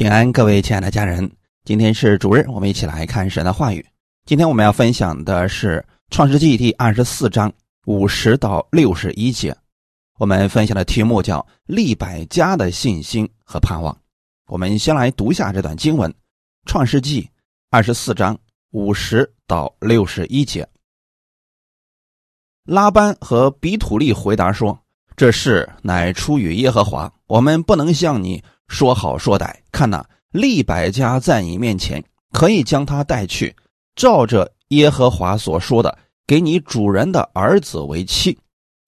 平安，各位亲爱的家人，今天是主日，我们一起来看神的话语。今天我们要分享的是《创世纪》第二十四章五十到六十一节。我们分享的题目叫“利百家的信心和盼望”。我们先来读一下这段经文，《创世纪》二十四章五十到六十一节。拉班和比土利回答说：“这事乃出于耶和华，我们不能向你。”说好说歹，看呐，利百家在你面前，可以将他带去，照着耶和华所说的，给你主人的儿子为妻。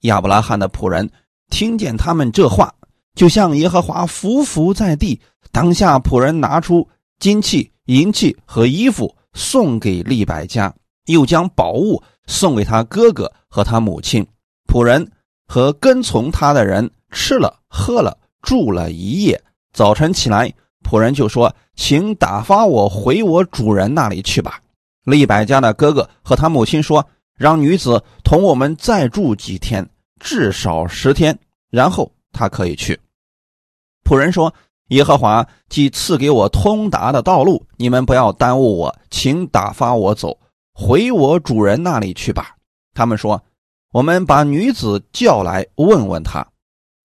亚伯拉罕的仆人听见他们这话，就向耶和华伏伏在地。当下仆人拿出金器、银器和衣服送给利百家，又将宝物送给他哥哥和他母亲。仆人和跟从他的人吃了喝了，住了一夜。早晨起来，仆人就说：“请打发我回我主人那里去吧。”利百家的哥哥和他母亲说：“让女子同我们再住几天，至少十天，然后他可以去。”仆人说：“耶和华既赐给我通达的道路，你们不要耽误我，请打发我走，回我主人那里去吧。”他们说：“我们把女子叫来问问他。”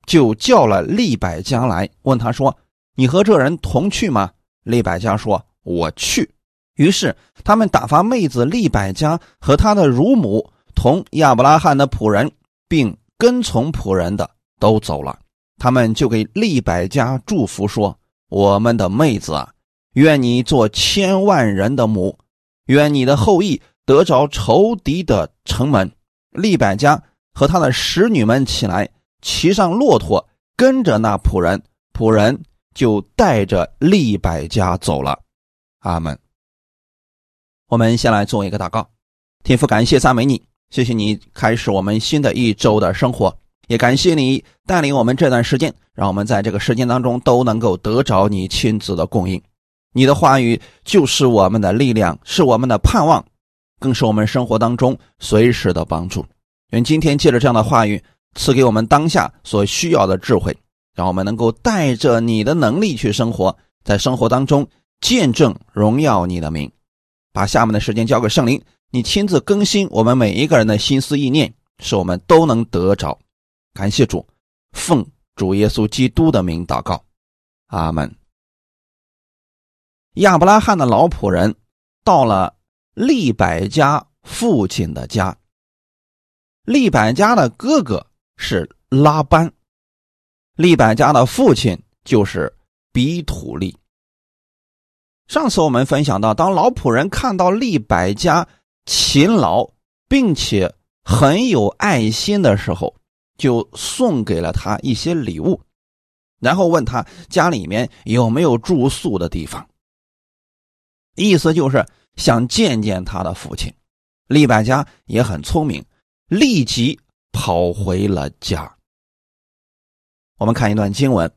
就叫了利百家来，问他说：“你和这人同去吗？”利百家说：“我去。”于是他们打发妹子利百家和他的乳母同亚伯拉罕的仆人，并跟从仆人的都走了。他们就给利百家祝福说：“我们的妹子啊，愿你做千万人的母，愿你的后裔得着仇敌的城门。”利百家和他的使女们起来。骑上骆驼，跟着那仆人，仆人就带着利百家走了。阿门。我们先来做一个祷告，天父，感谢赞美你，谢谢你开始我们新的一周的生活，也感谢你带领我们这段时间，让我们在这个时间当中都能够得着你亲自的供应。你的话语就是我们的力量，是我们的盼望，更是我们生活当中随时的帮助。愿今天借着这样的话语。赐给我们当下所需要的智慧，让我们能够带着你的能力去生活，在生活当中见证荣耀你的名。把下面的时间交给圣灵，你亲自更新我们每一个人的心思意念，使我们都能得着。感谢主，奉主耶稣基督的名祷告，阿门。亚伯拉罕的老仆人到了利百家父亲的家，利百家的哥哥。是拉班，利百家的父亲就是比土利。上次我们分享到，当老仆人看到利百家勤劳并且很有爱心的时候，就送给了他一些礼物，然后问他家里面有没有住宿的地方，意思就是想见见他的父亲。利百家也很聪明，立即。跑回了家。我们看一段经文，《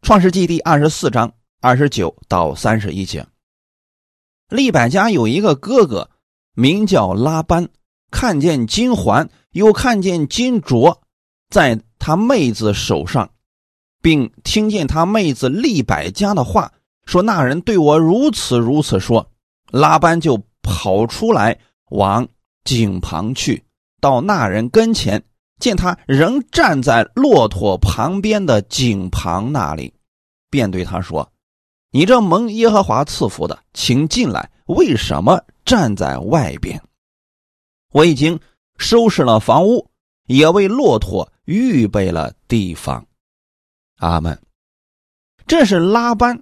创世纪》第二十四章二十九到三十一节。利百家有一个哥哥，名叫拉班，看见金环，又看见金镯，在他妹子手上，并听见他妹子利百家的话，说那人对我如此如此说。拉班就跑出来往井旁去，到那人跟前。见他仍站在骆驼旁边的井旁那里，便对他说：“你这蒙耶和华赐福的，请进来。为什么站在外边？我已经收拾了房屋，也为骆驼预备了地方。”阿门。这是拉班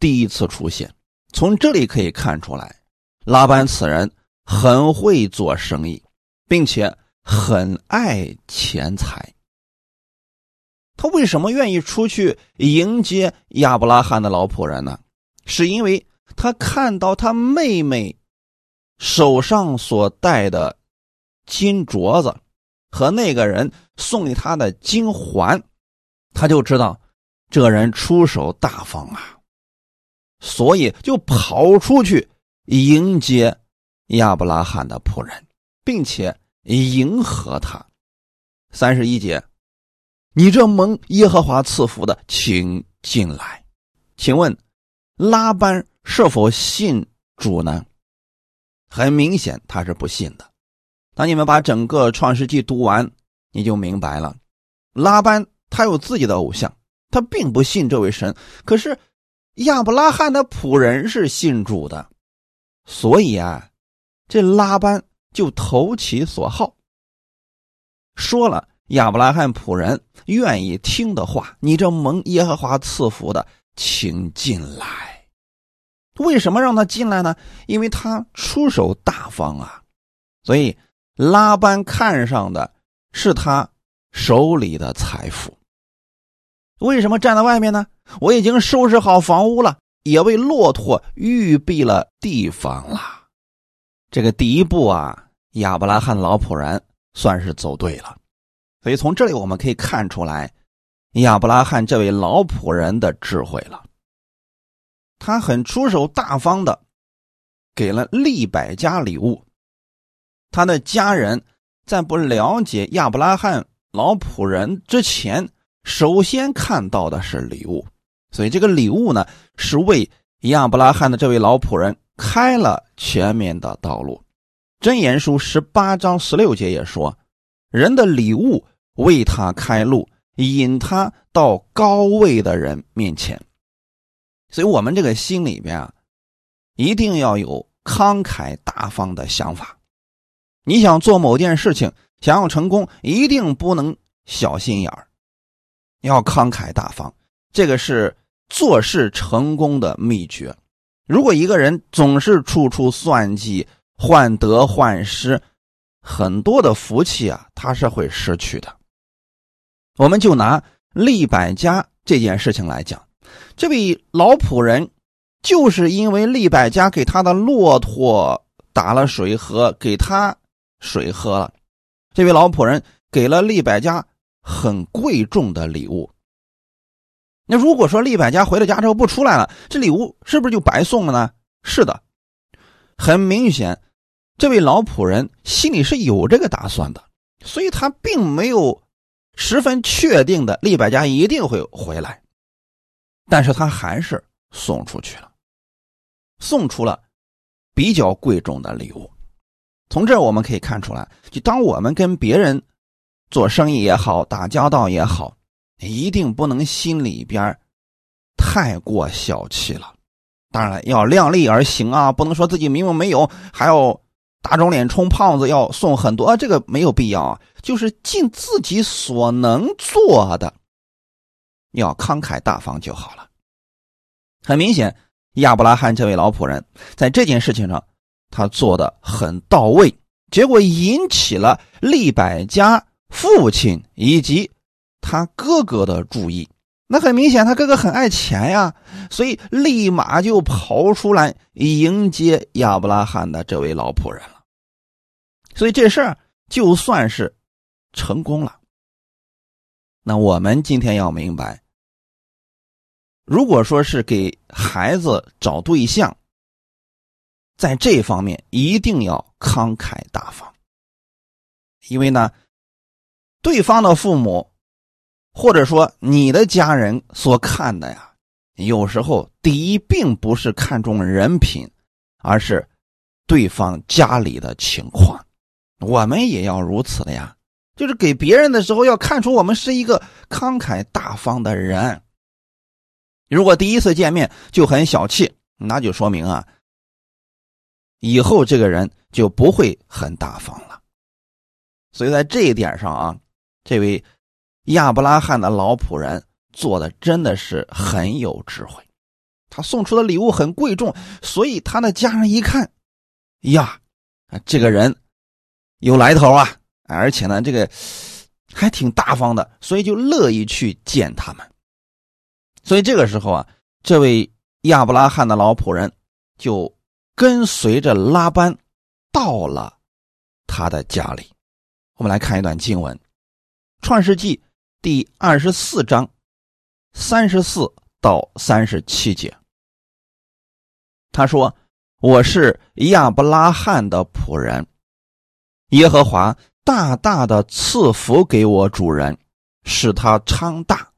第一次出现。从这里可以看出来，拉班此人很会做生意，并且。很爱钱财，他为什么愿意出去迎接亚伯拉罕的老仆人呢？是因为他看到他妹妹手上所戴的金镯子和那个人送给他的金环，他就知道这人出手大方啊，所以就跑出去迎接亚伯拉罕的仆人，并且。迎合他，三十一节，你这蒙耶和华赐福的，请进来。请问拉班是否信主呢？很明显，他是不信的。当你们把整个创世纪读完，你就明白了。拉班他有自己的偶像，他并不信这位神。可是亚伯拉罕的仆人是信主的，所以啊，这拉班就投其所好，说了亚伯拉罕仆人愿意听的话：“你这蒙耶和华赐福的，请进来。”为什么让他进来呢？因为他出手大方啊，所以拉班看上的是他手里的财富。为什么站在外面呢？我已经收拾好房屋了，也为骆驼预备了地方了。这个第一步啊，亚伯拉罕老仆人算是走对了。所以从这里我们可以看出来，亚伯拉罕这位老仆人的智慧了。他很出手大方的，给了利百家礼物。他的家人在不了解亚伯拉罕老仆人之前，首先看到的是礼物，所以这个礼物呢，是为亚伯拉罕的这位老仆人开了前面的道路。箴言书十八章十六节也说：“人的礼物为他开路，引他到高位的人面前。”所以，我们这个心里边啊，一定要有慷慨大方的想法。你想做某件事情，想要成功，一定不能小心眼儿，要慷慨大方。这个是做事成功的秘诀。如果一个人总是处处算计、患得患失，很多的福气啊，他是会失去的。我们就拿利百家这件事情来讲。这位老仆人，就是因为利百家给他的骆驼打了水喝，给他水喝了。这位老仆人给了利百家很贵重的礼物。那如果说利百家回了家之后不出来了，这礼物是不是就白送了呢？是的，很明显，这位老仆人心里是有这个打算的，所以他并没有十分确定的利百家一定会回来。但是他还是送出去了，送出了比较贵重的礼物。从这我们可以看出来，就当我们跟别人做生意也好，打交道也好，一定不能心里边太过小气了。当然，要量力而行啊，不能说自己明明没有，还要打肿脸充胖子，要送很多啊，这个没有必要啊。就是尽自己所能做的。要慷慨大方就好了。很明显，亚伯拉罕这位老仆人在这件事情上，他做的很到位，结果引起了利百家父亲以及他哥哥的注意。那很明显，他哥哥很爱钱呀，所以立马就跑出来迎接亚伯拉罕的这位老仆人了。所以这事儿就算是成功了。那我们今天要明白。如果说是给孩子找对象，在这方面一定要慷慨大方，因为呢，对方的父母或者说你的家人所看的呀，有时候第一并不是看重人品，而是对方家里的情况。我们也要如此的呀，就是给别人的时候要看出我们是一个慷慨大方的人。如果第一次见面就很小气，那就说明啊，以后这个人就不会很大方了。所以在这一点上啊，这位亚伯拉罕的老仆人做的真的是很有智慧。他送出的礼物很贵重，所以他的家人一看，呀，这个人有来头啊，而且呢，这个还挺大方的，所以就乐意去见他们。所以这个时候啊，这位亚伯拉罕的老仆人就跟随着拉班到了他的家里。我们来看一段经文，《创世纪》第二十四章三十四到三十七节。他说：“我是亚伯拉罕的仆人，耶和华大大的赐福给我主人，使他昌大。”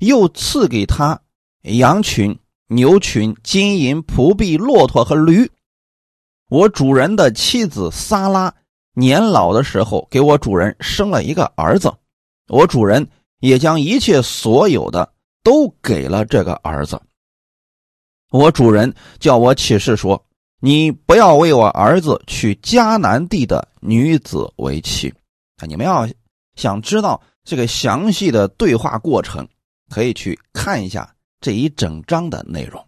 又赐给他羊群、牛群、金银、仆婢、骆驼和驴。我主人的妻子撒拉年老的时候，给我主人生了一个儿子，我主人也将一切所有的都给了这个儿子。我主人叫我起誓说：“你不要为我儿子娶迦南地的女子为妻。”啊，你们要想知道这个详细的对话过程，可以去看一下这一整章的内容。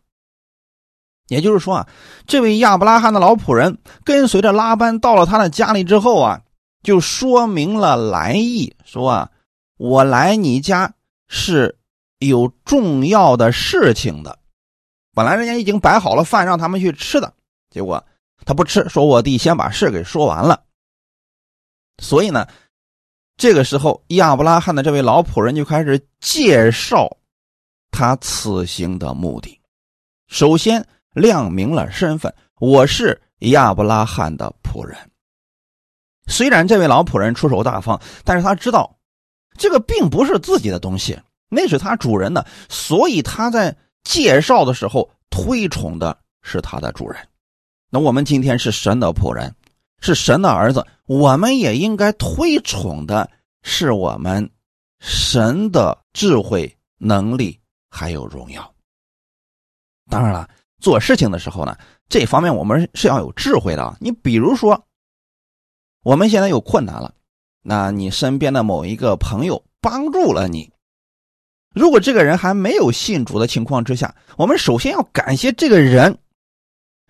也就是说啊，这位亚伯拉罕的老仆人跟随着拉班到了他的家里之后啊，就说明了来意，说啊，我来你家是有重要的事情的。本来人家已经摆好了饭让他们去吃的，结果他不吃，说我弟先把事给说完了。所以呢，这个时候亚伯拉罕的这位老仆人就开始介绍他此行的目的。首先亮明了身份，我是亚伯拉罕的仆人。虽然这位老仆人出手大方，但是他知道这个并不是自己的东西，那是他主人的，所以他在。介绍的时候推崇的是他的主人，那我们今天是神的仆人，是神的儿子，我们也应该推崇的是我们神的智慧、能力还有荣耀。当然了，做事情的时候呢，这方面我们是要有智慧的。你比如说，我们现在有困难了，那你身边的某一个朋友帮助了你。如果这个人还没有信主的情况之下，我们首先要感谢这个人，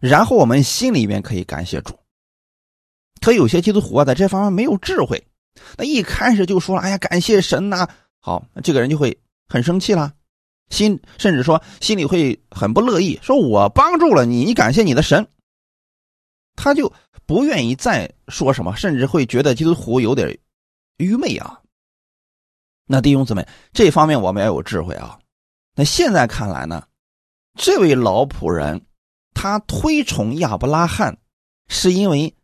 然后我们心里面可以感谢主。可有些基督徒啊，在这方面没有智慧，那一开始就说了：“哎呀，感谢神呐！”好，这个人就会很生气了，心甚至说心里会很不乐意，说我帮助了你，你感谢你的神，他就不愿意再说什么，甚至会觉得基督徒有点愚昧啊。那弟兄姊妹，这方面我们要有智慧啊。那现在看来呢，这位老仆人他推崇亚伯拉罕，是因为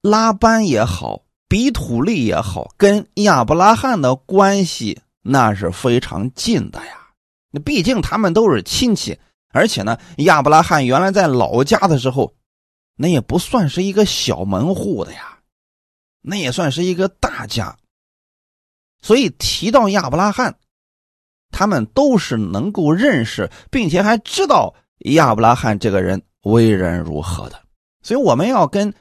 拉班也好，比土利也好，跟亚伯拉罕的关系那是非常近的呀。那毕竟他们都是亲戚，而且呢，亚伯拉罕原来在老家的时候，那也不算是一个小门户的呀，那也算是一个大家。所以提到亚伯拉罕，他们都是能够认识，并且还知道亚伯拉罕这个人为人如何的。所以我们要跟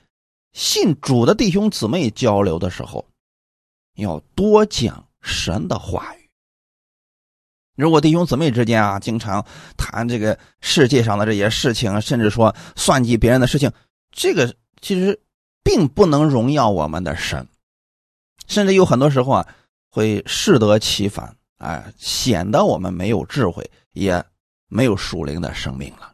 信主的弟兄姊妹交流的时候，要多讲神的话语。如果弟兄姊妹之间啊，经常谈这个世界上的这些事情，甚至说算计别人的事情，这个其实并不能荣耀我们的神，甚至有很多时候啊。会适得其反，哎，显得我们没有智慧，也没有属灵的生命了。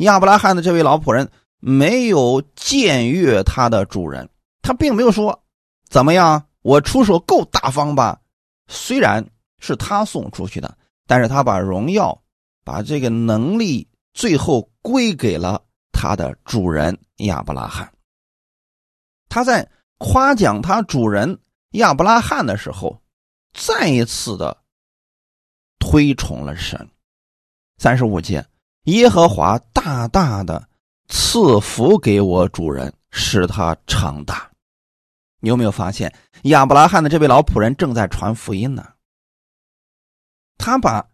亚伯拉罕的这位老仆人没有僭越他的主人，他并没有说怎么样，我出手够大方吧？虽然是他送出去的，但是他把荣耀、把这个能力最后归给了他的主人亚伯拉罕。他在夸奖他主人。亚伯拉罕的时候，再一次的推崇了神。三十五节，耶和华大大的赐福给我主人，使他长大。你有没有发现，亚伯拉罕的这位老仆人正在传福音呢？他把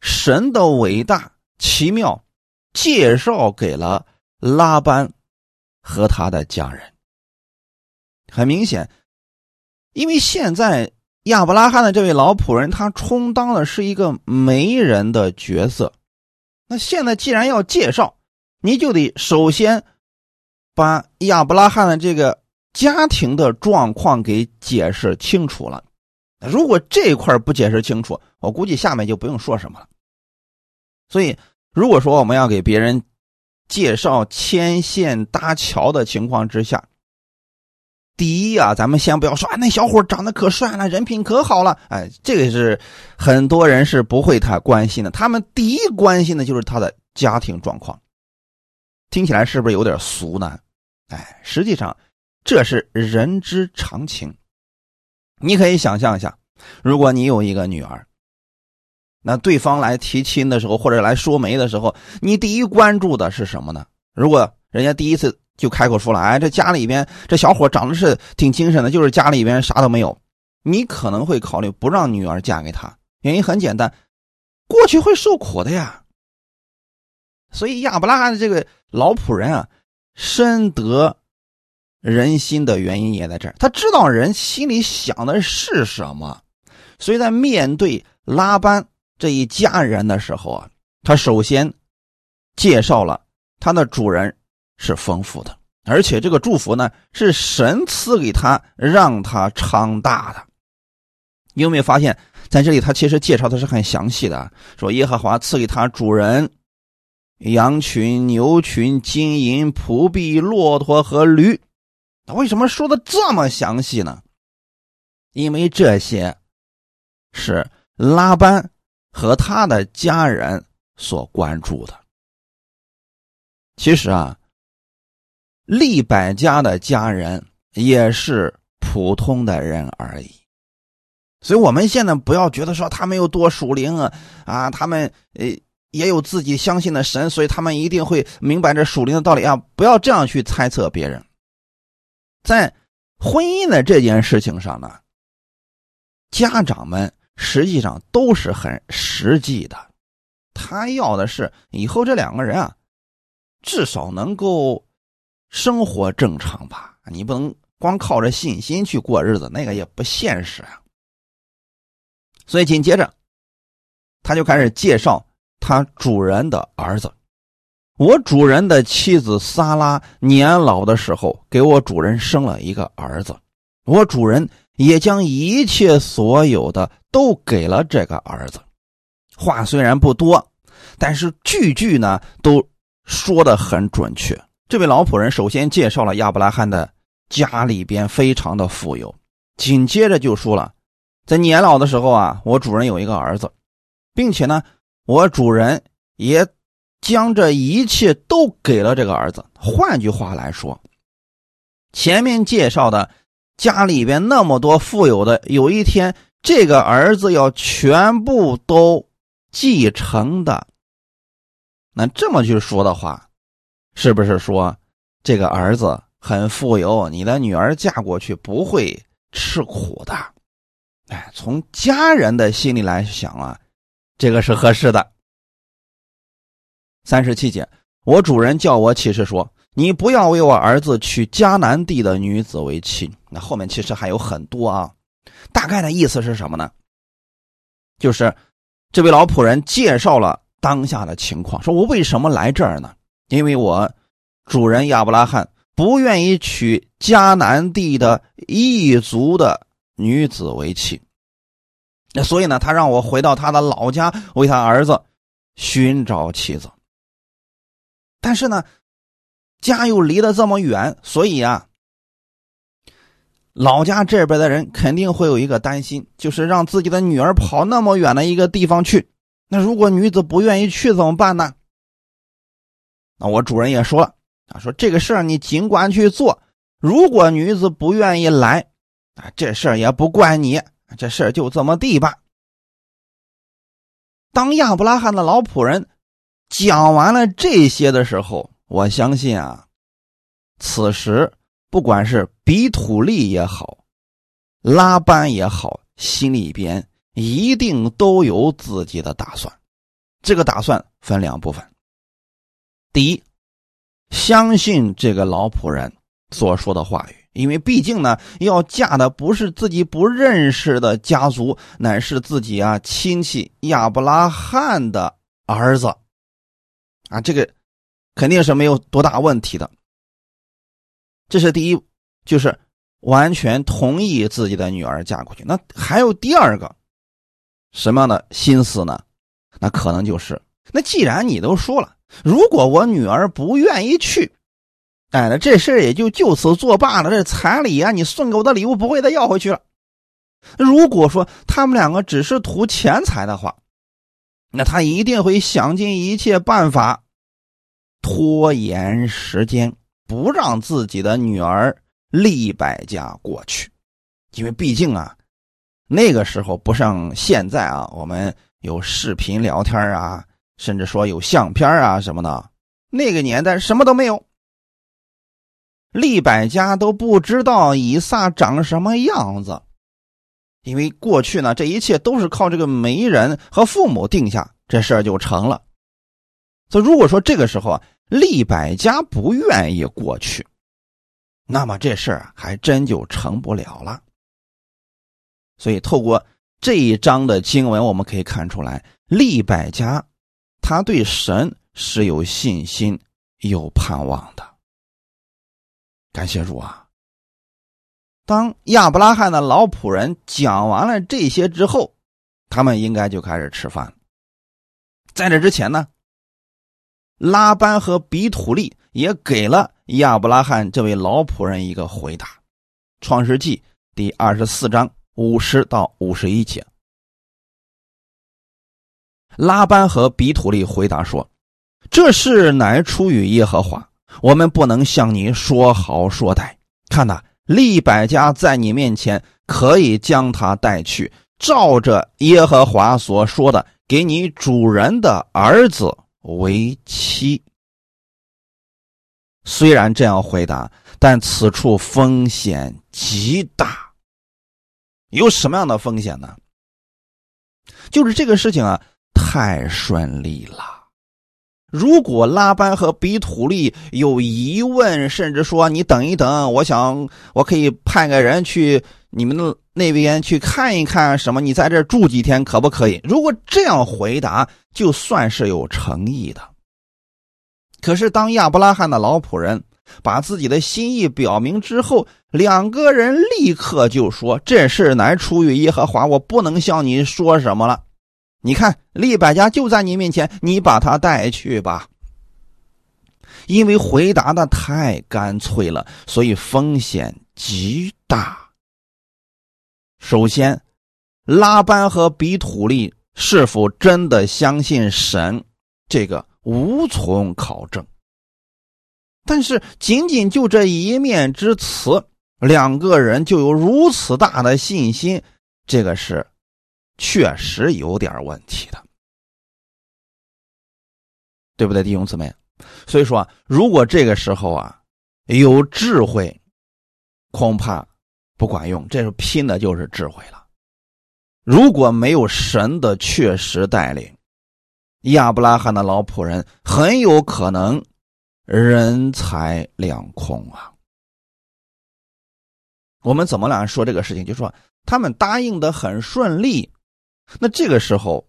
神的伟大奇妙介绍给了拉班和他的家人。很明显。因为现在亚伯拉罕的这位老仆人，他充当的是一个媒人的角色。那现在既然要介绍，你就得首先把亚伯拉罕的这个家庭的状况给解释清楚了。如果这一块不解释清楚，我估计下面就不用说什么了。所以，如果说我们要给别人介绍牵线搭桥的情况之下，第一啊，咱们先不要说，啊，那小伙长得可帅了，人品可好了，哎，这个是很多人是不会太关心的。他们第一关心的就是他的家庭状况。听起来是不是有点俗呢？哎，实际上这是人之常情。你可以想象一下，如果你有一个女儿，那对方来提亲的时候，或者来说媒的时候，你第一关注的是什么呢？如果人家第一次就开口说了，哎，这家里边这小伙长得是挺精神的，就是家里边啥都没有，你可能会考虑不让女儿嫁给他。原因很简单，过去会受苦的呀。所以亚伯拉的这个老仆人啊，深得人心的原因也在这儿，他知道人心里想的是什么，所以在面对拉班。这一家人的时候啊，他首先介绍了他的主人是丰富的，而且这个祝福呢是神赐给他，让他昌大的。你有没有发现，在这里他其实介绍的是很详细的，说耶和华赐给他主人羊群、牛群、金银、仆婢、骆驼和驴。他为什么说的这么详细呢？因为这些是拉班。和他的家人所关注的，其实啊，利百家的家人也是普通的人而已，所以我们现在不要觉得说他们有多属灵啊啊，他们呃也有自己相信的神，所以他们一定会明白这属灵的道理啊！不要这样去猜测别人，在婚姻的这件事情上呢，家长们。实际上都是很实际的，他要的是以后这两个人啊，至少能够生活正常吧。你不能光靠着信心去过日子，那个也不现实啊。所以紧接着，他就开始介绍他主人的儿子。我主人的妻子萨拉年老的时候，给我主人生了一个儿子。我主人。也将一切所有的都给了这个儿子。话虽然不多，但是句句呢都说的很准确。这位老仆人首先介绍了亚伯拉罕的家里边非常的富有，紧接着就说了，在年老的时候啊，我主人有一个儿子，并且呢，我主人也将这一切都给了这个儿子。换句话来说，前面介绍的。家里边那么多富有的，有一天这个儿子要全部都继承的，那这么去说的话，是不是说这个儿子很富有，你的女儿嫁过去不会吃苦的？哎，从家人的心里来想啊，这个是合适的。三十七节，我主人叫我起誓说。你不要为我儿子娶迦南地的女子为妻。那后面其实还有很多啊，大概的意思是什么呢？就是这位老仆人介绍了当下的情况，说我为什么来这儿呢？因为我主人亚伯拉罕不愿意娶迦南地的异族的女子为妻，那所以呢，他让我回到他的老家为他儿子寻找妻子。但是呢。家又离得这么远，所以啊，老家这边的人肯定会有一个担心，就是让自己的女儿跑那么远的一个地方去。那如果女子不愿意去怎么办呢？那我主人也说了啊，说这个事儿你尽管去做。如果女子不愿意来，啊，这事儿也不怪你，这事儿就这么地吧。当亚伯拉罕的老仆人讲完了这些的时候。我相信啊，此时不管是比土利也好，拉班也好，心里边一定都有自己的打算。这个打算分两部分：第一，相信这个老仆人所说的话语，因为毕竟呢，要嫁的不是自己不认识的家族，乃是自己啊亲戚亚伯拉罕的儿子啊，这个。肯定是没有多大问题的，这是第一，就是完全同意自己的女儿嫁过去。那还有第二个什么样的心思呢？那可能就是，那既然你都说了，如果我女儿不愿意去，哎，那这事也就就此作罢了。这彩礼啊，你送给我的礼物不会再要回去了。如果说他们两个只是图钱财的话，那他一定会想尽一切办法。拖延时间，不让自己的女儿利百家过去，因为毕竟啊，那个时候不像现在啊，我们有视频聊天啊，甚至说有相片啊什么的。那个年代什么都没有，利百家都不知道以撒长什么样子，因为过去呢，这一切都是靠这个媒人和父母定下，这事儿就成了。所以，如果说这个时候啊，利百家不愿意过去，那么这事儿还真就成不了了。所以，透过这一章的经文，我们可以看出来，利百家他对神是有信心、有盼望的。感谢主啊！当亚伯拉罕的老仆人讲完了这些之后，他们应该就开始吃饭。在这之前呢？拉班和比土利也给了亚伯拉罕这位老仆人一个回答，《创世纪》第二十四章五十到五十一节。拉班和比土利回答说：“这事乃出于耶和华，我们不能向你说好说歹。看呐，利百家在你面前，可以将他带去，照着耶和华所说的，给你主人的儿子。”为妻。虽然这样回答，但此处风险极大。有什么样的风险呢？就是这个事情啊，太顺利了。如果拉班和比土利有疑问，甚至说你等一等，我想我可以派个人去你们那边去看一看，什么？你在这住几天可不可以？如果这样回答，就算是有诚意的。可是当亚伯拉罕的老仆人把自己的心意表明之后，两个人立刻就说：“这事乃出于耶和华，我不能向你说什么了。你看，利百家就在你面前，你把他带去吧。”因为回答的太干脆了，所以风险极大。首先，拉班和比土利是否真的相信神，这个无从考证。但是，仅仅就这一面之词，两个人就有如此大的信心，这个是确实有点问题的，对不对，弟兄姊妹？所以说，如果这个时候啊有智慧，恐怕。不管用，这是拼的就是智慧了。如果没有神的确实带领，亚伯拉罕的老仆人很有可能人财两空啊。我们怎么来说这个事情？就说他们答应的很顺利，那这个时候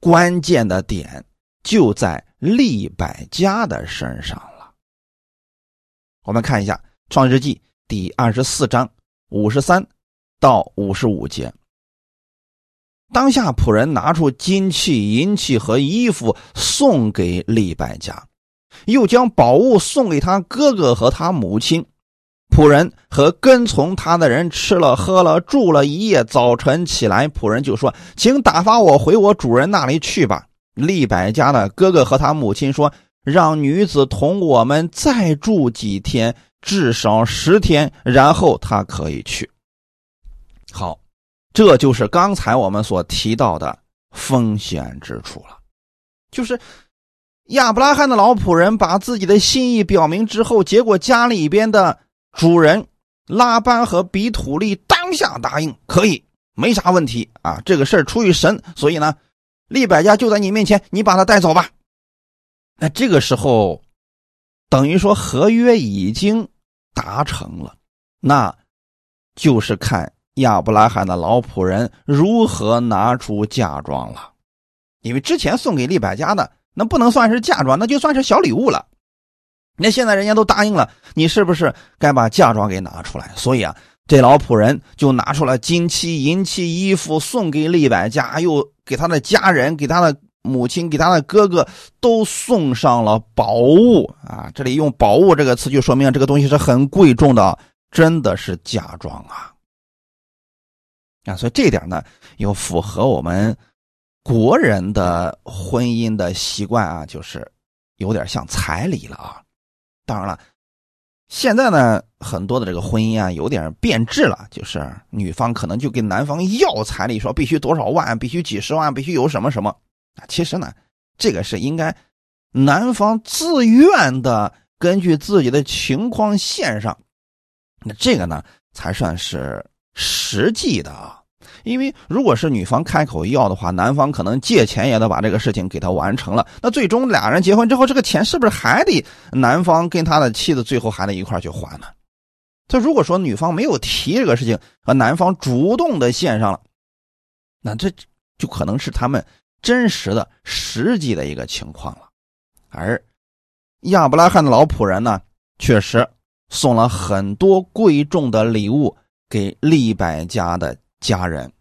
关键的点就在利百家的身上了。我们看一下《创世纪》。第二十四章五十三到五十五节，当下仆人拿出金器、银器和衣服送给利百家，又将宝物送给他哥哥和他母亲。仆人和跟从他的人吃了喝了，住了一夜。早晨起来，仆人就说：“请打发我回我主人那里去吧。”利百家的哥哥和他母亲说：“让女子同我们再住几天。”至少十天，然后他可以去。好，这就是刚才我们所提到的风险之处了。就是亚伯拉罕的老仆人把自己的心意表明之后，结果家里边的主人拉班和比土利当下答应，可以，没啥问题啊。这个事儿出于神，所以呢，利百家就在你面前，你把他带走吧。那这个时候，等于说合约已经。达成了，那就是看亚伯拉罕的老仆人如何拿出嫁妆了。因为之前送给利百家的那不能算是嫁妆，那就算是小礼物了。那现在人家都答应了，你是不是该把嫁妆给拿出来？所以啊，这老仆人就拿出了金器、银器、衣服送给利百家，又给他的家人、给他的。母亲给他的哥哥都送上了宝物啊！这里用“宝物”这个词，就说明这个东西是很贵重的，真的是嫁妆啊！啊，所以这点呢，又符合我们国人的婚姻的习惯啊，就是有点像彩礼了啊。当然了，现在呢，很多的这个婚姻啊，有点变质了，就是女方可能就跟男方要彩礼，说必须多少万，必须几十万，必须有什么什么啊。其实呢，这个是应该男方自愿的，根据自己的情况献上，那这个呢才算是实际的啊。因为如果是女方开口要的话，男方可能借钱也得把这个事情给他完成了。那最终俩人结婚之后，这个钱是不是还得男方跟他的妻子最后还得一块去还呢？这如果说女方没有提这个事情，和男方主动的献上了，那这就可能是他们真实的实际的一个情况了。而亚伯拉罕的老仆人呢，确实送了很多贵重的礼物给利百家的。家人、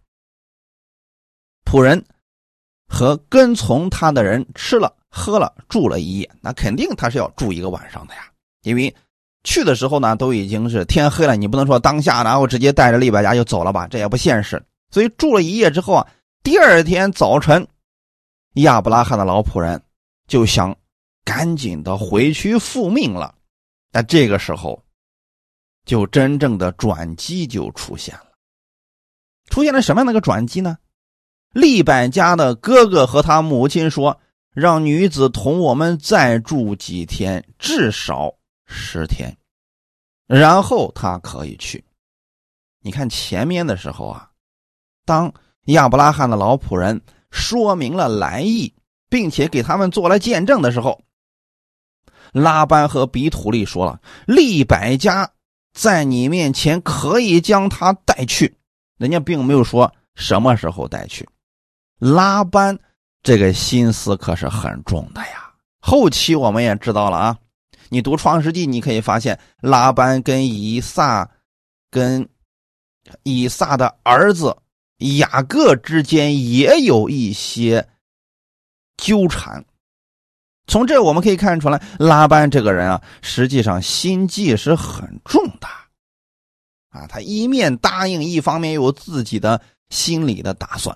仆人和跟从他的人吃了、喝了、住了一夜，那肯定他是要住一个晚上的呀。因为去的时候呢，都已经是天黑了，你不能说当下然后直接带着利百家就走了吧，这也不现实。所以住了一夜之后啊，第二天早晨，亚伯拉罕的老仆人就想赶紧的回去复命了。那这个时候，就真正的转机就出现了。出现了什么样的一个转机呢？利百家的哥哥和他母亲说：“让女子同我们再住几天，至少十天，然后他可以去。”你看前面的时候啊，当亚伯拉罕的老仆人说明了来意，并且给他们做了见证的时候，拉班和比土利说了：“利百家在你面前可以将他带去。”人家并没有说什么时候带去，拉班这个心思可是很重的呀。后期我们也知道了啊，你读创世纪，你可以发现拉班跟以撒、跟以撒的儿子雅各之间也有一些纠缠。从这我们可以看出来，拉班这个人啊，实际上心计是很重的。啊，他一面答应，一方面又有自己的心理的打算，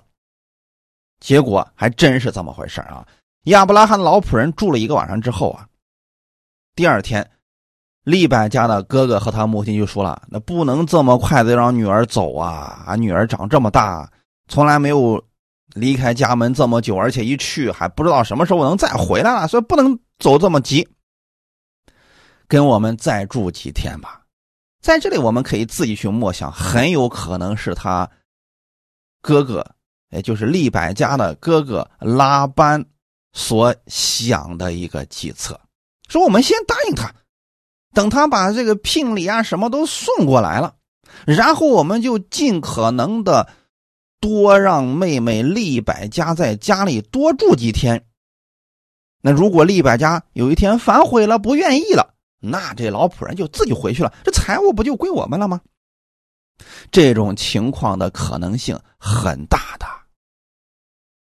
结果还真是这么回事啊！亚伯拉罕老仆人住了一个晚上之后啊，第二天，利百家的哥哥和他母亲就说了：“那不能这么快的让女儿走啊！啊女儿长这么大，从来没有离开家门这么久，而且一去还不知道什么时候能再回来了，所以不能走这么急，跟我们再住几天吧。”在这里，我们可以自己去默想，很有可能是他哥哥，也就是利百家的哥哥拉班所想的一个计策。说我们先答应他，等他把这个聘礼啊什么都送过来了，然后我们就尽可能的多让妹妹利百家在家里多住几天。那如果利百家有一天反悔了，不愿意了。那这老仆人就自己回去了，这财物不就归我们了吗？这种情况的可能性很大的。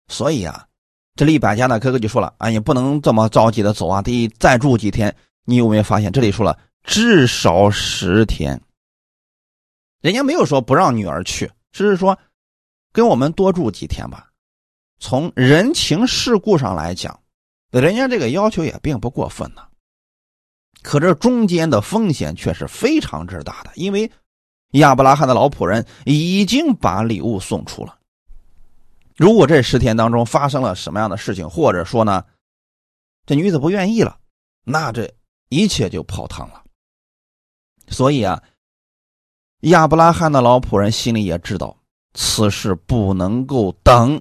所以啊，这利百家的哥哥就说了：“啊，你不能这么着急的走啊，得再住几天。”你有没有发现这里说了至少十天？人家没有说不让女儿去，只是说跟我们多住几天吧。从人情世故上来讲，人家这个要求也并不过分呢。可这中间的风险却是非常之大的，因为亚伯拉罕的老仆人已经把礼物送出了。如果这十天当中发生了什么样的事情，或者说呢，这女子不愿意了，那这一切就泡汤了。所以啊，亚伯拉罕的老仆人心里也知道此事不能够等，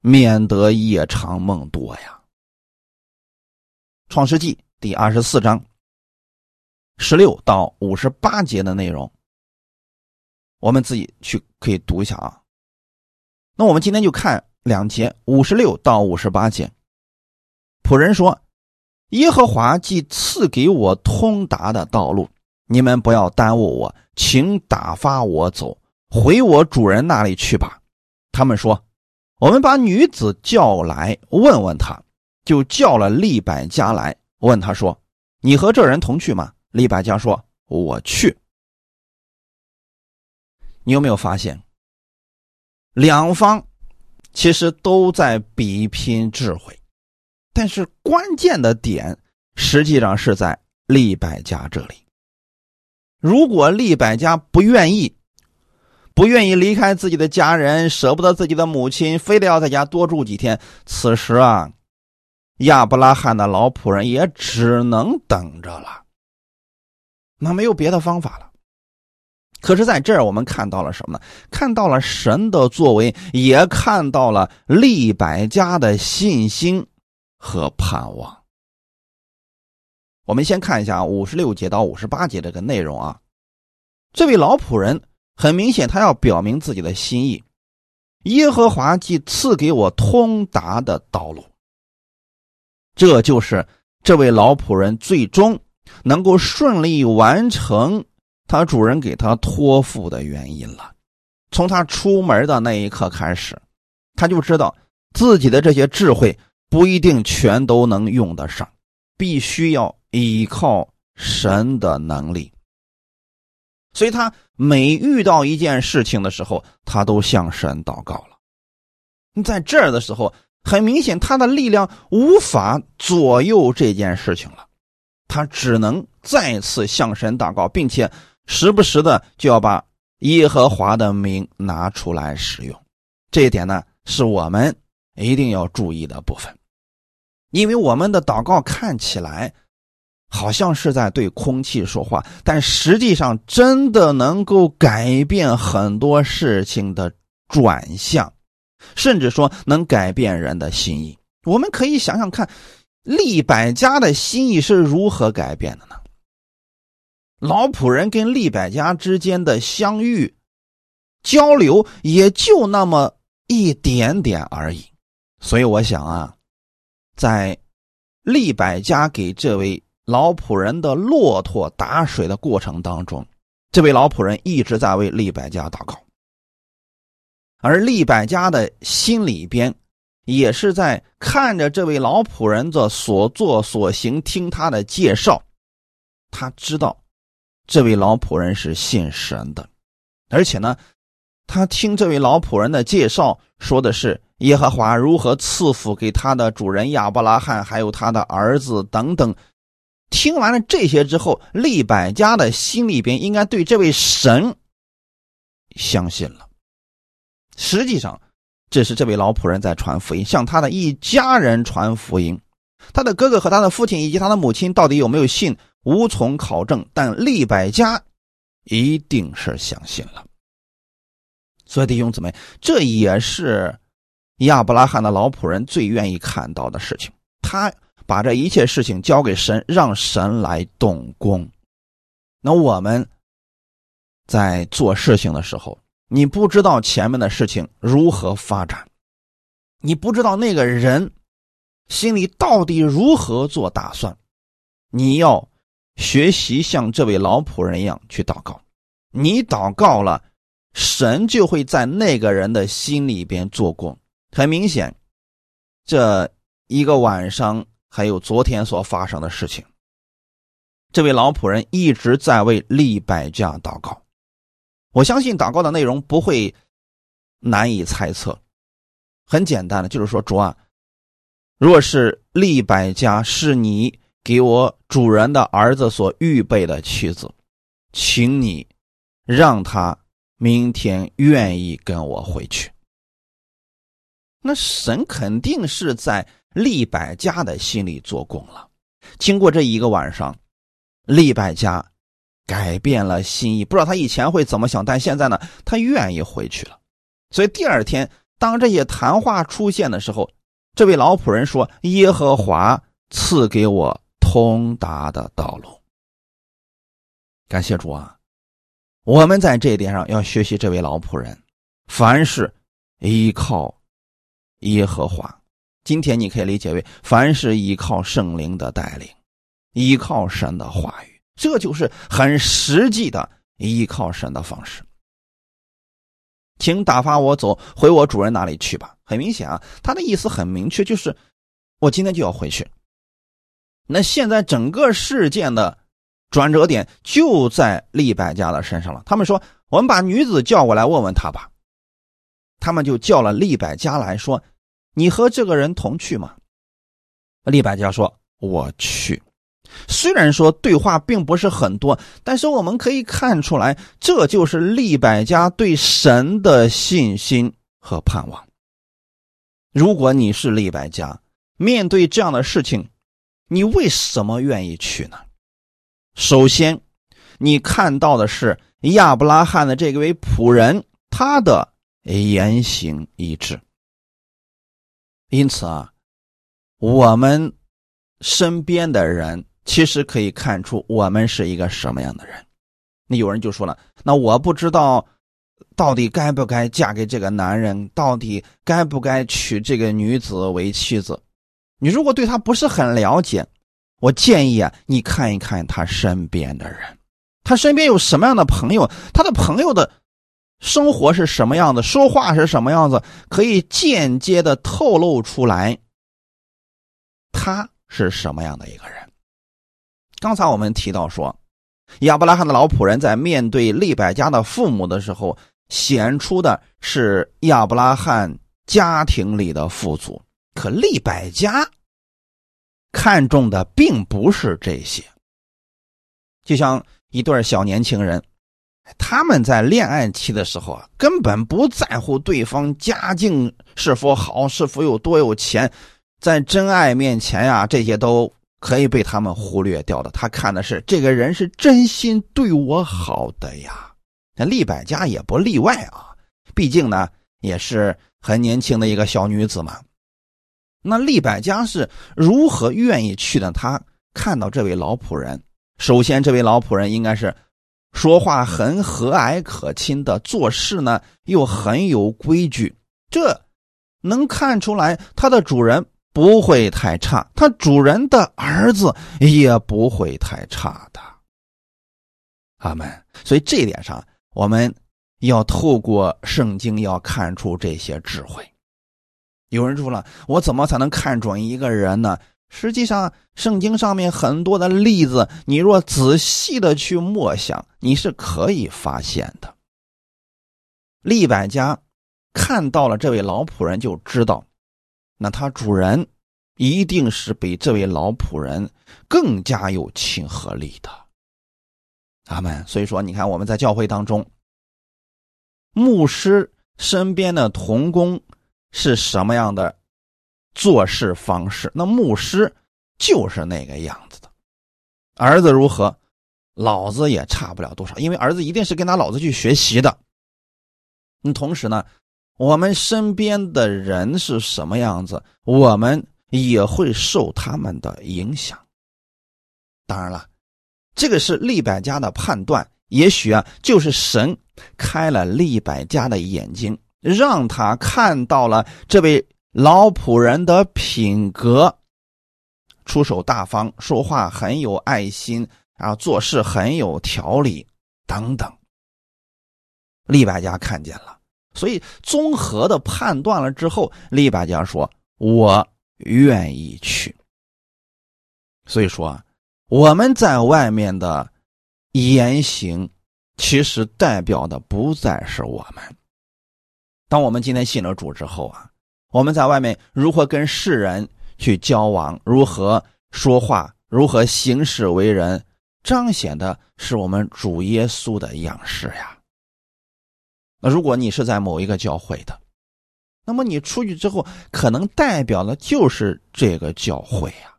免得夜长梦多呀。创世纪第二十四章。十六到五十八节的内容，我们自己去可以读一下啊。那我们今天就看两节，五十六到五十八节。仆人说：“耶和华既赐给我通达的道路，你们不要耽误我，请打发我走，回我主人那里去吧。”他们说：“我们把女子叫来问问他。”就叫了利百家来问他说：“你和这人同去吗？”李百家说：“我去。”你有没有发现，两方其实都在比拼智慧，但是关键的点实际上是在李百家这里。如果利百加不愿意，不愿意离开自己的家人，舍不得自己的母亲，非得要在家多住几天，此时啊，亚伯拉罕的老仆人也只能等着了。那没有别的方法了。可是，在这儿我们看到了什么呢？看到了神的作为，也看到了利百家的信心和盼望。我们先看一下五十六节到五十八节这个内容啊。这位老仆人很明显，他要表明自己的心意。耶和华既赐给我通达的道路，这就是这位老仆人最终能够顺利完成。他主人给他托付的原因了。从他出门的那一刻开始，他就知道自己的这些智慧不一定全都能用得上，必须要依靠神的能力。所以他每遇到一件事情的时候，他都向神祷告了。在这儿的时候，很明显他的力量无法左右这件事情了，他只能再次向神祷告，并且。时不时的就要把耶和华的名拿出来使用，这一点呢是我们一定要注意的部分，因为我们的祷告看起来好像是在对空气说话，但实际上真的能够改变很多事情的转向，甚至说能改变人的心意。我们可以想想看，利百家的心意是如何改变的呢？老仆人跟利百家之间的相遇、交流也就那么一点点而已，所以我想啊，在利百家给这位老仆人的骆驼打水的过程当中，这位老仆人一直在为利百家祷告，而利百家的心里边也是在看着这位老仆人的所作所行，听他的介绍，他知道。这位老仆人是信神的，而且呢，他听这位老仆人的介绍，说的是耶和华如何赐福给他的主人亚伯拉罕，还有他的儿子等等。听完了这些之后，利百家的心里边应该对这位神相信了。实际上，这是这位老仆人在传福音，向他的一家人传福音。他的哥哥和他的父亲以及他的母亲到底有没有信？无从考证，但利百家一定是相信了。所以弟兄姊妹，这也是亚伯拉罕的老仆人最愿意看到的事情。他把这一切事情交给神，让神来动工。那我们在做事情的时候，你不知道前面的事情如何发展，你不知道那个人心里到底如何做打算，你要。学习像这位老仆人一样去祷告，你祷告了，神就会在那个人的心里边做工。很明显，这一个晚上还有昨天所发生的事情，这位老仆人一直在为利百家祷告。我相信祷告的内容不会难以猜测，很简单的，就是说主啊，若是利百家是你。给我主人的儿子所预备的妻子，请你让他明天愿意跟我回去。那神肯定是在利百家的心里做工了。经过这一个晚上，利百家改变了心意，不知道他以前会怎么想，但现在呢，他愿意回去了。所以第二天，当这些谈话出现的时候，这位老仆人说：“耶和华赐给我。”通达的道路，感谢主啊！我们在这一点上要学习这位老仆人，凡是依靠耶和华。今天你可以理解为，凡是依靠圣灵的带领，依靠神的话语，这就是很实际的依靠神的方式。请打发我走回我主人那里去吧。很明显啊，他的意思很明确，就是我今天就要回去。那现在整个事件的转折点就在利百家的身上了。他们说：“我们把女子叫过来问问他吧。”他们就叫了利百家来说：“你和这个人同去吗？”利百家说：“我去。”虽然说对话并不是很多，但是我们可以看出来，这就是利百加对神的信心和盼望。如果你是利百加，面对这样的事情，你为什么愿意去呢？首先，你看到的是亚伯拉罕的这位仆人，他的言行一致。因此啊，我们身边的人其实可以看出我们是一个什么样的人。那有人就说了：“那我不知道到底该不该嫁给这个男人，到底该不该娶这个女子为妻子？”你如果对他不是很了解，我建议啊，你看一看他身边的人，他身边有什么样的朋友，他的朋友的。生活是什么样子，说话是什么样子，可以间接的透露出来，他是什么样的一个人。刚才我们提到说，亚伯拉罕的老仆人在面对利百加的父母的时候，显出的是亚伯拉罕家庭里的富足，可利百加看重的并不是这些，就像一对小年轻人。他们在恋爱期的时候啊，根本不在乎对方家境是否好，是否有多有钱，在真爱面前呀，这些都可以被他们忽略掉的。他看的是这个人是真心对我好的呀。那利百家也不例外啊，毕竟呢也是很年轻的一个小女子嘛。那利百家是如何愿意去的？他看到这位老仆人，首先这位老仆人应该是。说话很和蔼可亲的，做事呢又很有规矩，这能看出来他的主人不会太差，他主人的儿子也不会太差的。阿门。所以这一点上，我们要透过圣经要看出这些智慧。有人说了，我怎么才能看准一个人呢？实际上，圣经上面很多的例子，你若仔细的去默想，你是可以发现的。利百家看到了这位老仆人，就知道，那他主人一定是比这位老仆人更加有亲和力的。阿门。所以说，你看我们在教会当中，牧师身边的童工是什么样的？做事方式，那牧师就是那个样子的。儿子如何，老子也差不了多少，因为儿子一定是跟他老子去学习的。那同时呢，我们身边的人是什么样子，我们也会受他们的影响。当然了，这个是利百家的判断，也许啊，就是神开了利百家的眼睛，让他看到了这位。老仆人的品格，出手大方，说话很有爱心，啊，做事很有条理，等等。利百家看见了，所以综合的判断了之后，利百家说：“我愿意去。”所以说啊，我们在外面的言行，其实代表的不再是我们。当我们今天信了主之后啊。我们在外面如何跟世人去交往，如何说话，如何行事为人，彰显的是我们主耶稣的样式呀。如果你是在某一个教会的，那么你出去之后，可能代表的就是这个教会呀。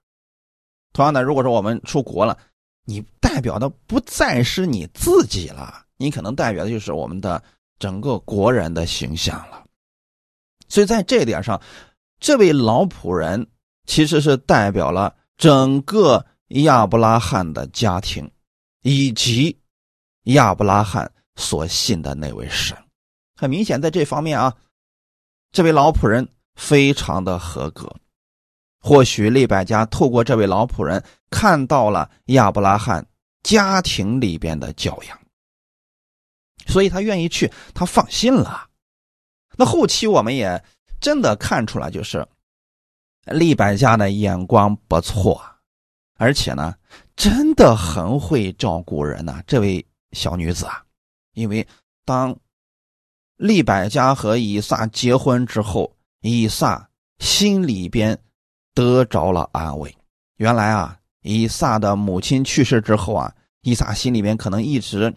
同样的，如果说我们出国了，你代表的不再是你自己了，你可能代表的就是我们的整个国人的形象了。所以在这一点上，这位老仆人其实是代表了整个亚伯拉罕的家庭，以及亚伯拉罕所信的那位神。很明显，在这方面啊，这位老仆人非常的合格。或许利百家透过这位老仆人看到了亚伯拉罕家庭里边的教养，所以他愿意去，他放心了。那后期我们也真的看出来，就是利百家的眼光不错，而且呢，真的很会照顾人呐。这位小女子啊，因为当利百加和以撒结婚之后，以撒心里边得着了安慰。原来啊，以撒的母亲去世之后啊，以撒心里面可能一直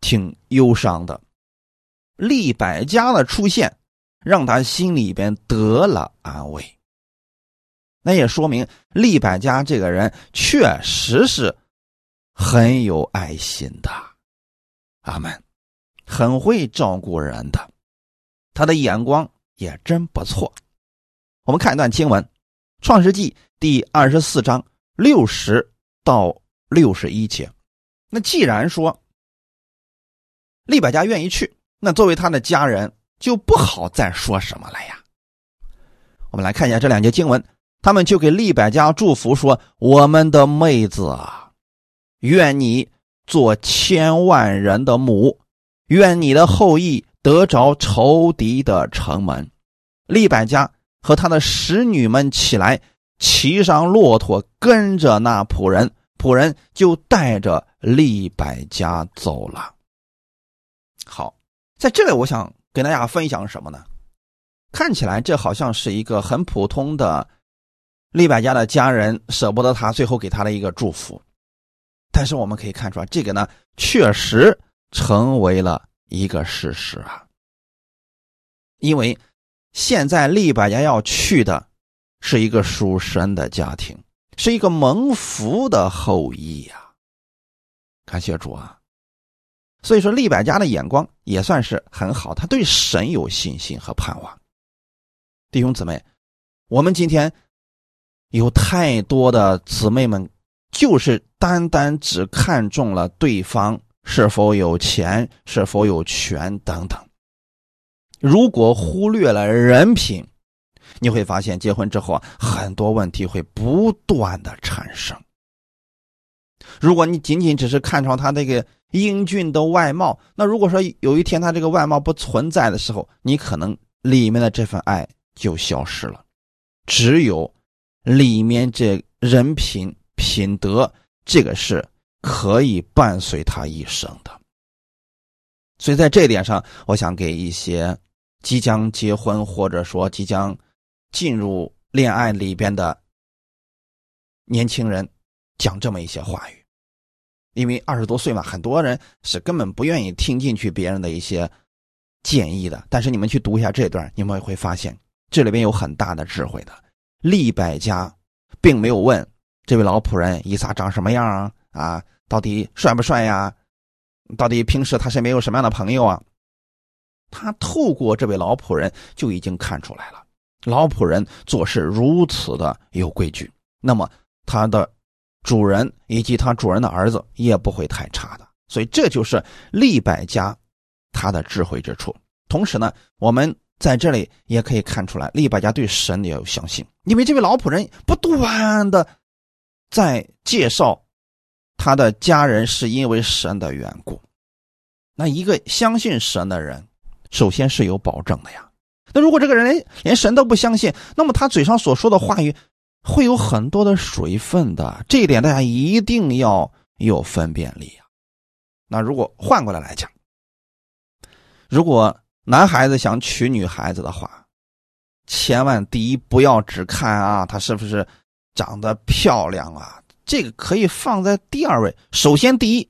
挺忧伤的。利百加的出现，让他心里边得了安慰。那也说明利百加这个人确实是很有爱心的，阿门，很会照顾人的，他的眼光也真不错。我们看一段经文，《创世纪》第二十四章六十到六十一节。那既然说利百家愿意去，那作为他的家人就不好再说什么了呀。我们来看一下这两节经文。他们就给利百家祝福说：“我们的妹子啊，愿你做千万人的母，愿你的后裔得着仇敌的城门。”利百家和他的使女们起来，骑上骆驼，跟着那仆人，仆人就带着利百家走了。好，在这里我想跟大家分享什么呢？看起来这好像是一个很普通的。利百加的家人舍不得他，最后给他的一个祝福。但是我们可以看出来，这个呢确实成为了一个事实啊。因为现在利百家要去的是一个属神的家庭，是一个蒙福的后裔呀。感谢主啊！所以说，利百家的眼光也算是很好，他对神有信心和盼望。弟兄姊妹，我们今天。有太多的姊妹们，就是单单只看中了对方是否有钱、是否有权等等。如果忽略了人品，你会发现结婚之后啊，很多问题会不断的产生。如果你仅仅只是看上他那个英俊的外貌，那如果说有一天他这个外貌不存在的时候，你可能里面的这份爱就消失了。只有。里面这人品品德，这个是可以伴随他一生的。所以在这一点上，我想给一些即将结婚或者说即将进入恋爱里边的年轻人讲这么一些话语。因为二十多岁嘛，很多人是根本不愿意听进去别人的一些建议的。但是你们去读一下这段，你们会发现这里边有很大的智慧的。利百家并没有问这位老仆人伊撒长什么样啊？啊，到底帅不帅呀？到底平时他身边有什么样的朋友啊？他透过这位老仆人就已经看出来了，老仆人做事如此的有规矩，那么他的主人以及他主人的儿子也不会太差的。所以这就是利百家他的智慧之处。同时呢，我们。在这里也可以看出来，利百家对神也有相信，因为这位老仆人不断的在介绍他的家人是因为神的缘故。那一个相信神的人，首先是有保证的呀。那如果这个人连神都不相信，那么他嘴上所说的话语会有很多的水分的，这一点大家一定要有分辨力呀。那如果换过来来讲，如果。男孩子想娶女孩子的话，千万第一不要只看啊，她是不是长得漂亮啊？这个可以放在第二位。首先，第一，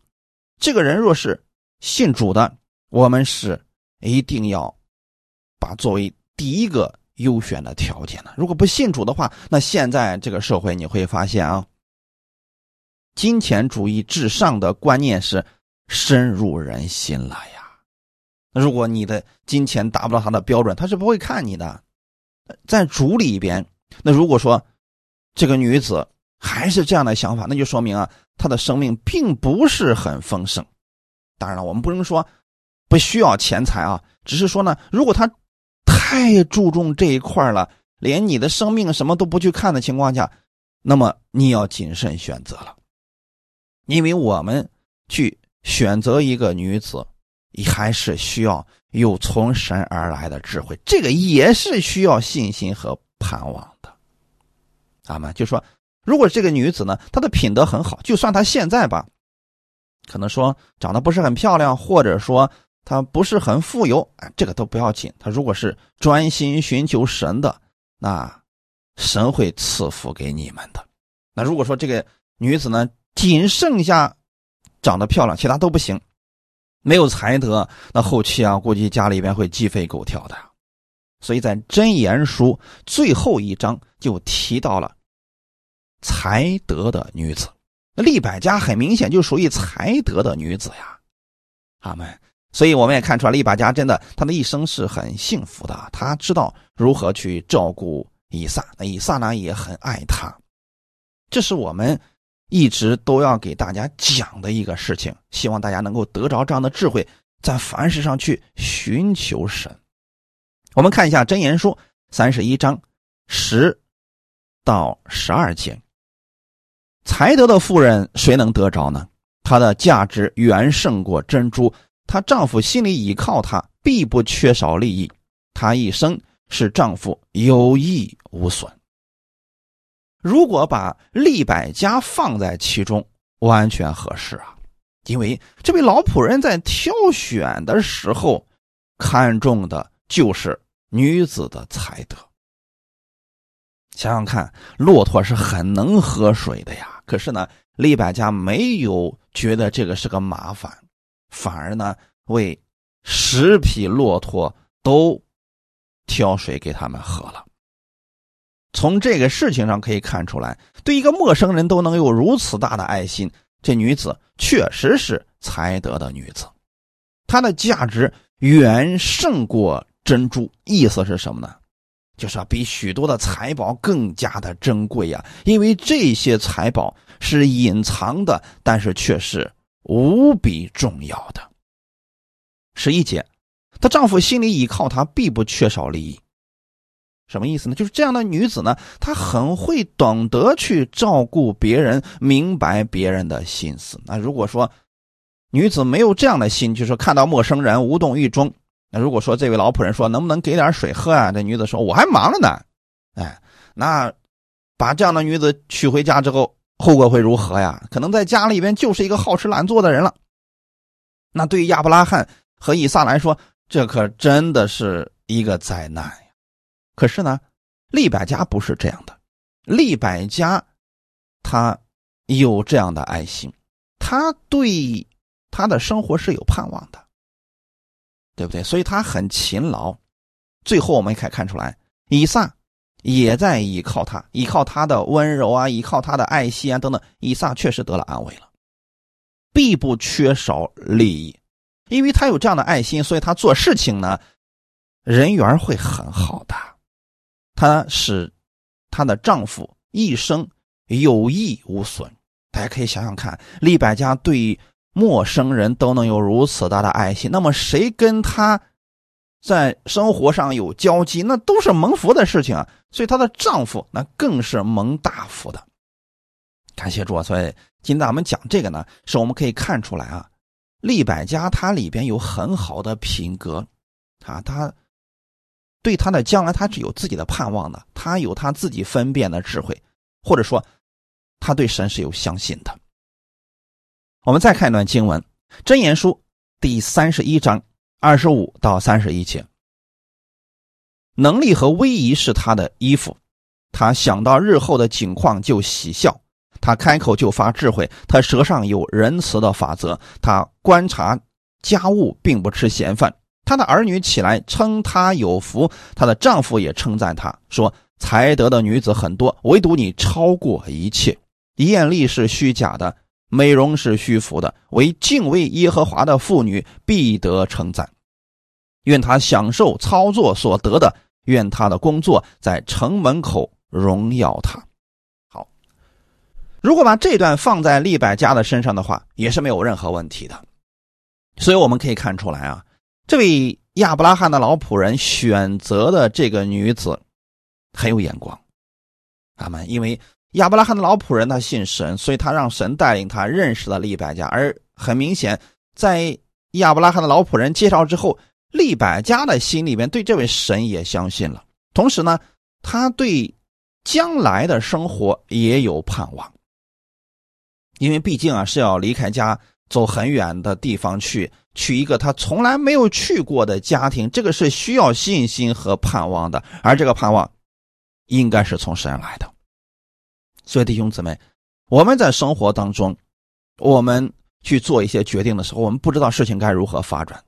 这个人若是信主的，我们是一定要把作为第一个优选的条件的。如果不信主的话，那现在这个社会你会发现啊，金钱主义至上的观念是深入人心了呀。如果你的金钱达不到他的标准，他是不会看你的。在主里边，那如果说这个女子还是这样的想法，那就说明啊，他的生命并不是很丰盛。当然了，我们不能说不需要钱财啊，只是说呢，如果他太注重这一块了，连你的生命什么都不去看的情况下，那么你要谨慎选择了，因为我们去选择一个女子。你还是需要有从神而来的智慧，这个也是需要信心和盼望的。阿门。就说，如果这个女子呢，她的品德很好，就算她现在吧，可能说长得不是很漂亮，或者说她不是很富有，哎这个都不要紧。她如果是专心寻求神的，那神会赐福给你们的。那如果说这个女子呢，仅剩下长得漂亮，其他都不行，没有才德，那后期啊，估计家里边会鸡飞狗跳的。所以在真言书最后一章就提到了才德的女子，那利百家很明显就属于才德的女子呀，阿门。所以我们也看出来，利百家真的她的一生是很幸福的，她知道如何去照顾以撒，那以撒呢也很爱她，这是我们一直都要给大家讲的一个事情，希望大家能够得着这样的智慧，在凡事上去寻求神。我们看一下《真言书》三十一章十到十二节。才德的妇人谁能得着呢？她的价值远胜过珍珠，她丈夫心里倚靠她，必不缺少利益。她一生使丈夫有益无损。如果把利百家放在其中，完全合适啊！因为这位老仆人在挑选的时候看中的。就是女子的才德。想想看，骆驼是很能喝水的呀。可是呢，利百家没有觉得这个是个麻烦，反而呢为十匹骆驼都挑水给他们喝了。从这个事情上可以看出来，对一个陌生人都能有如此大的爱心，这女子确实是才德的女子，她的价值远胜过。珍珠意思是什么呢？就是啊，比许多的财宝更加的珍贵呀，因为这些财宝是隐藏的，但是却是无比重要的。十一节，她丈夫心里依靠她，必不缺少利益。什么意思呢？就是这样的女子呢，她很会懂得去照顾别人，明白别人的心思。那如果说女子没有这样的心，就是看到陌生人无动于衷。那如果说这位老仆人说能不能给点水喝啊？这女子说我还忙着呢。哎，那把这样的女子娶回家之后，后果会如何呀？可能在家里边就是一个好吃懒做的人了。那对于亚伯拉罕和以撒来说，这可真的是一个灾难呀。可是呢，利百家不是这样的，利百家他有这样的爱心，他对他的生活是有盼望的。对不对？所以他很勤劳，最后我们可以看出来，以撒也在依靠他，依靠他的温柔啊，依靠他的爱心啊等等，以撒确实得了安慰了，必不缺少利益，因为他有这样的爱心，所以他做事情呢，人缘会很好的，他使她的丈夫一生有益无损。大家可以想想看，利百家对。陌生人都能有如此大的爱心，那么谁跟他在生活上有交集，那都是蒙福的事情啊。所以她的丈夫那更是蒙大福的。感谢主啊，所以今天咱们讲这个呢，是我们可以看出来啊，利百家他里边有很好的品格啊，他对他的将来他是有自己的盼望的，他有他自己分辨的智慧，或者说他对神是有相信的。我们再看一段经文，《箴言书》第三十一章二十五到三十一节。能力和威仪是他的衣服，他想到日后的景况就喜笑，他开口就发智慧，他舌上有仁慈的法则，他观察家务并不吃闲饭。他的儿女起来称他有福，他的丈夫也称赞他说：“才德的女子很多，唯独你超过一切。艳丽是虚假的。”美容是虚浮的，为敬畏耶和华的妇女必得称赞。愿他享受操作所得的，愿他的工作在城门口荣耀他。好，如果把这段放在利百家的身上的话，也是没有任何问题的。所以我们可以看出来啊，这位亚伯拉罕的老仆人选择的这个女子很有眼光，他们因为。亚伯拉罕的老仆人他信神，所以他让神带领他认识了利百加。而很明显，在亚伯拉罕的老仆人介绍之后，利百加的心里面对这位神也相信了。同时呢，他对将来的生活也有盼望，因为毕竟啊是要离开家走很远的地方去，去一个他从来没有去过的家庭，这个是需要信心和盼望的。而这个盼望，应该是从神来的。所以弟兄姊妹，我们在生活当中，我们去做一些决定的时候，我们不知道事情该如何发展。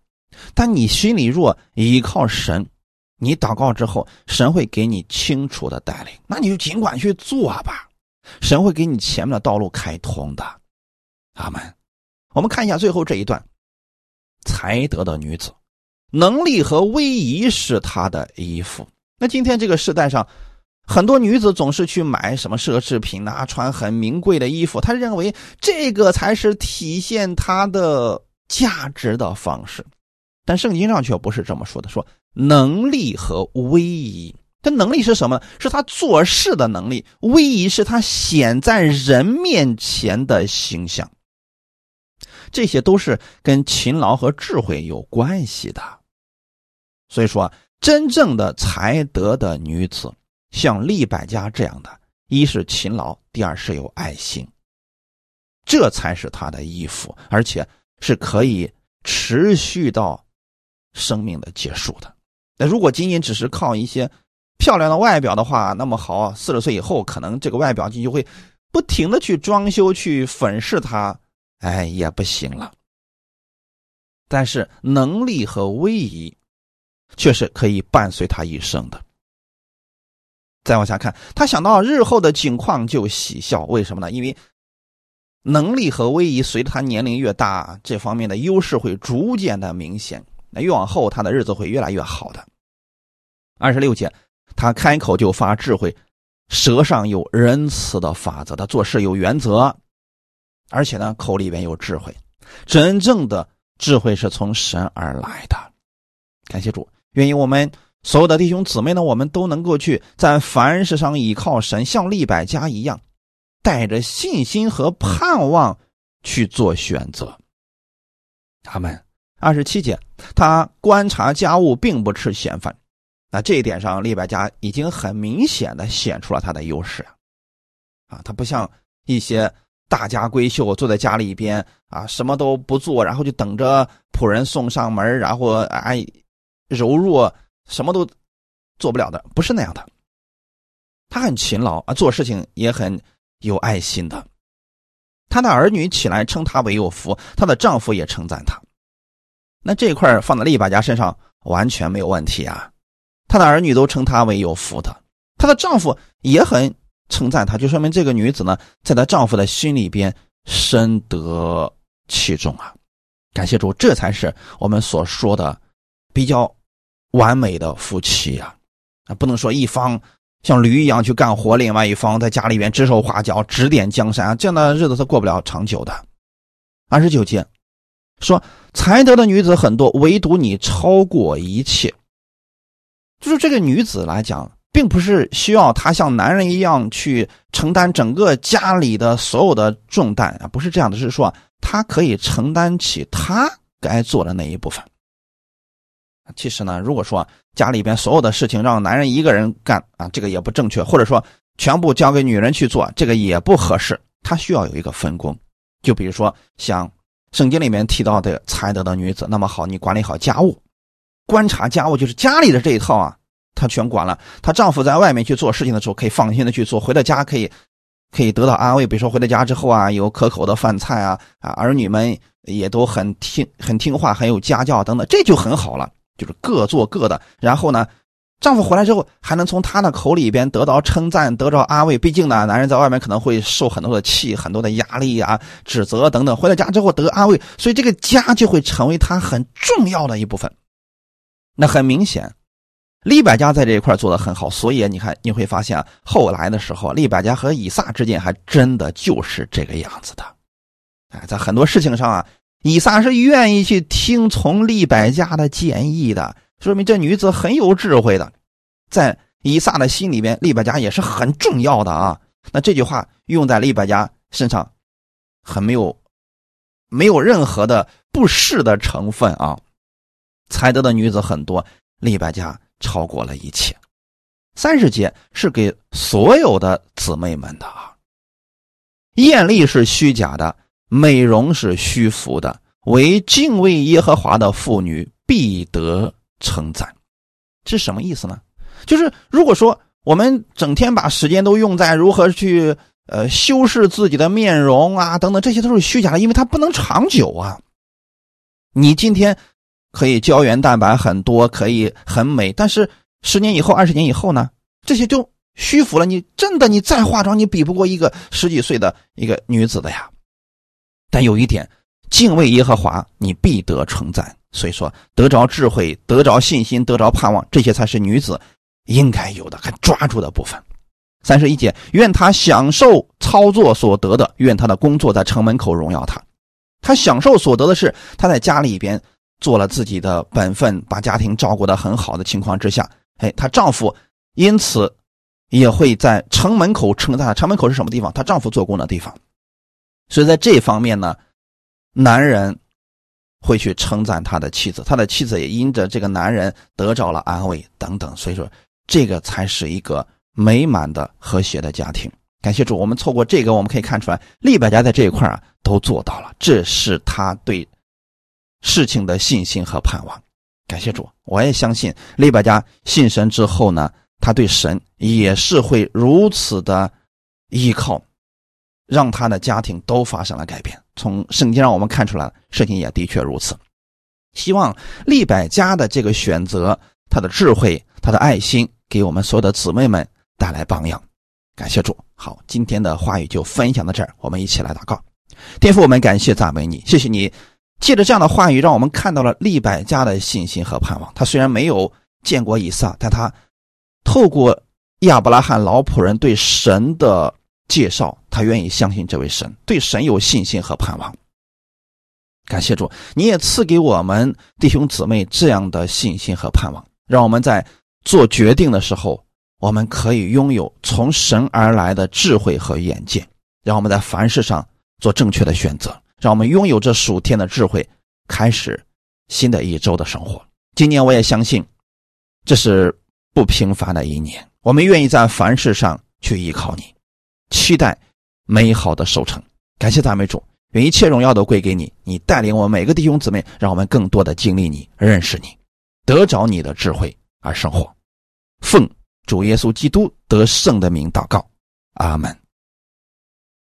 但你心里若依靠神，你祷告之后，神会给你清楚的带领，那你就尽管去做吧，神会给你前面的道路开通的。阿门。我们看一下最后这一段，才德的女子，能力和威仪是她的衣服。那今天这个时代上，很多女子总是去买什么奢侈品啊，穿很名贵的衣服，她认为这个才是体现她的价值的方式。但圣经上却不是这么说的，说能力和威仪。这能力是什么？是他做事的能力；威仪是他显在人面前的形象。这些都是跟勤劳和智慧有关系的。所以说，真正的才德的女子，像利百家这样的，一是勤劳，第二是有爱心，这才是他的衣服，而且是可以持续到。生命的结束的，那如果仅仅只是靠一些漂亮的外表的话，那么好，四十岁以后可能这个外表就会不停的去装修、去粉饰它，哎，也不行了。但是能力和威仪却是可以伴随他一生的。再往下看，他想到日后的境况就喜笑，为什么呢？因为能力和威仪随着他年龄越大，这方面的优势会逐渐的明显。那越往后，他的日子会越来越好的。二十六节，他开口就发智慧，舌上有仁慈的法则，他做事有原则，而且呢，口里边有智慧。真正的智慧是从神而来的。感谢主，愿意我们所有的弟兄姊妹呢，我们都能够去在凡事上依靠神，像利百家一样，带着信心和盼望去做选择。他们。二十七节，他观察家务，并不吃闲饭。那这一点上，利百加已经很明显的显出了他的优势啊！他不像一些大家闺秀坐在家里边啊，什么都不做，然后就等着仆人送上门，然后哎柔弱，什么都做不了的，不是那样的。他很勤劳啊，做事情也很有爱心的。他的儿女起来称他为有福，她的丈夫也称赞他。那这一块放在利百家身上完全没有问题啊，她的儿女都称她为有福的，她的丈夫也很称赞她，就说明这个女子呢，在她丈夫的心里边深得其重啊。感谢主，这才是我们所说的比较完美的夫妻呀！啊，不能说一方像驴一样去干活，另外一方在家里边指手画脚、指点江山，这样的日子是过不了长久的。二十九节。说才德的女子很多，唯独你超过一切。就是这个女子来讲，并不是需要她像男人一样去承担整个家里的所有的重担啊，不是这样的，是说她可以承担起她该做的那一部分。其实呢，如果说家里边所有的事情让男人一个人干啊，这个也不正确，或者说全部交给女人去做，这个也不合适。他需要有一个分工，就比如说像。圣经里面提到的才德的女子，那么好，你管理好家务，观察家务，就是家里的这一套啊，她全管了。她丈夫在外面去做事情的时候，可以放心的去做，回到家可以可以得到安慰。比如说回到家之后啊，有可口的饭菜啊，啊，儿女们也都很听很听话，很有家教等等，这就很好了，就是各做各的。然后呢？丈夫回来之后，还能从他的口里边得到称赞，得到安慰。毕竟呢，男人在外面可能会受很多的气、很多的压力啊、指责等等。回到家之后得安慰，所以这个家就会成为他很重要的一部分。那很明显，利百家在这一块做的很好。所以你看，你会发现后来的时候，利百家和以撒之间还真的就是这个样子的。哎，在很多事情上啊，以撒是愿意去听从利百家的建议的。说明这女子很有智慧的，在以撒的心里边，利百加也是很重要的啊。那这句话用在利百加身上，很没有，没有任何的不适的成分啊。才德的女子很多，利百加超过了一切。三十节是给所有的姊妹们的啊。艳丽是虚假的，美容是虚浮的，为敬畏耶和华的妇女必得。称赞，是什么意思呢？就是如果说我们整天把时间都用在如何去呃修饰自己的面容啊等等，这些都是虚假的，因为它不能长久啊。你今天可以胶原蛋白很多，可以很美，但是十年以后、二十年以后呢，这些就虚浮了。你真的你再化妆，你比不过一个十几岁的一个女子的呀。但有一点，敬畏耶和华，你必得称赞。所以说，得着智慧，得着信心，得着盼望，这些才是女子应该有的、还抓住的部分。三十一节，愿他享受操作所得的，愿他的工作在城门口荣耀他。他享受所得的是他在家里边做了自己的本分，把家庭照顾得很好的情况之下，哎，她丈夫因此也会在城门口称赞。城门口是什么地方？她丈夫做工的地方。所以在这方面呢，男人会去称赞他的妻子，他的妻子也因着这个男人得着了安慰等等。所以说，这个才是一个美满的和谐的家庭。感谢主，我们错过这个，我们可以看出来，利百家在这一块啊都做到了，这是他对事情的信心和盼望。感谢主，我也相信利百家信神之后呢，他对神也是会如此的依靠，让他的家庭都发生了改变。从圣经让我们看出来，事情也的确如此。希望利百家的这个选择，他的智慧，他的爱心，给我们所有的姊妹们带来榜样。感谢主，好，今天的话语就分享到这儿，我们一起来祷告。天父，我们感谢赞美你，谢谢你借着这样的话语，让我们看到了利百加的信心和盼望。他虽然没有见过以撒，但他透过亚伯拉罕老仆人对神的介绍，他愿意相信这位神，对神有信心和盼望。感谢主，你也赐给我们弟兄姊妹这样的信心和盼望，让我们在做决定的时候。我们可以拥有从神而来的智慧和眼界，让我们在凡事上做正确的选择，让我们拥有这属天的智慧，开始新的一周的生活。今年我也相信，这是不平凡的一年。我们愿意在凡事上去依靠你，期待美好的收成。感谢赞美主，愿一切荣耀都归给你。你带领我们每个弟兄姊妹，让我们更多的经历你、认识你，得着你的智慧而生活。奉。主耶稣基督得胜的名祷告，阿门。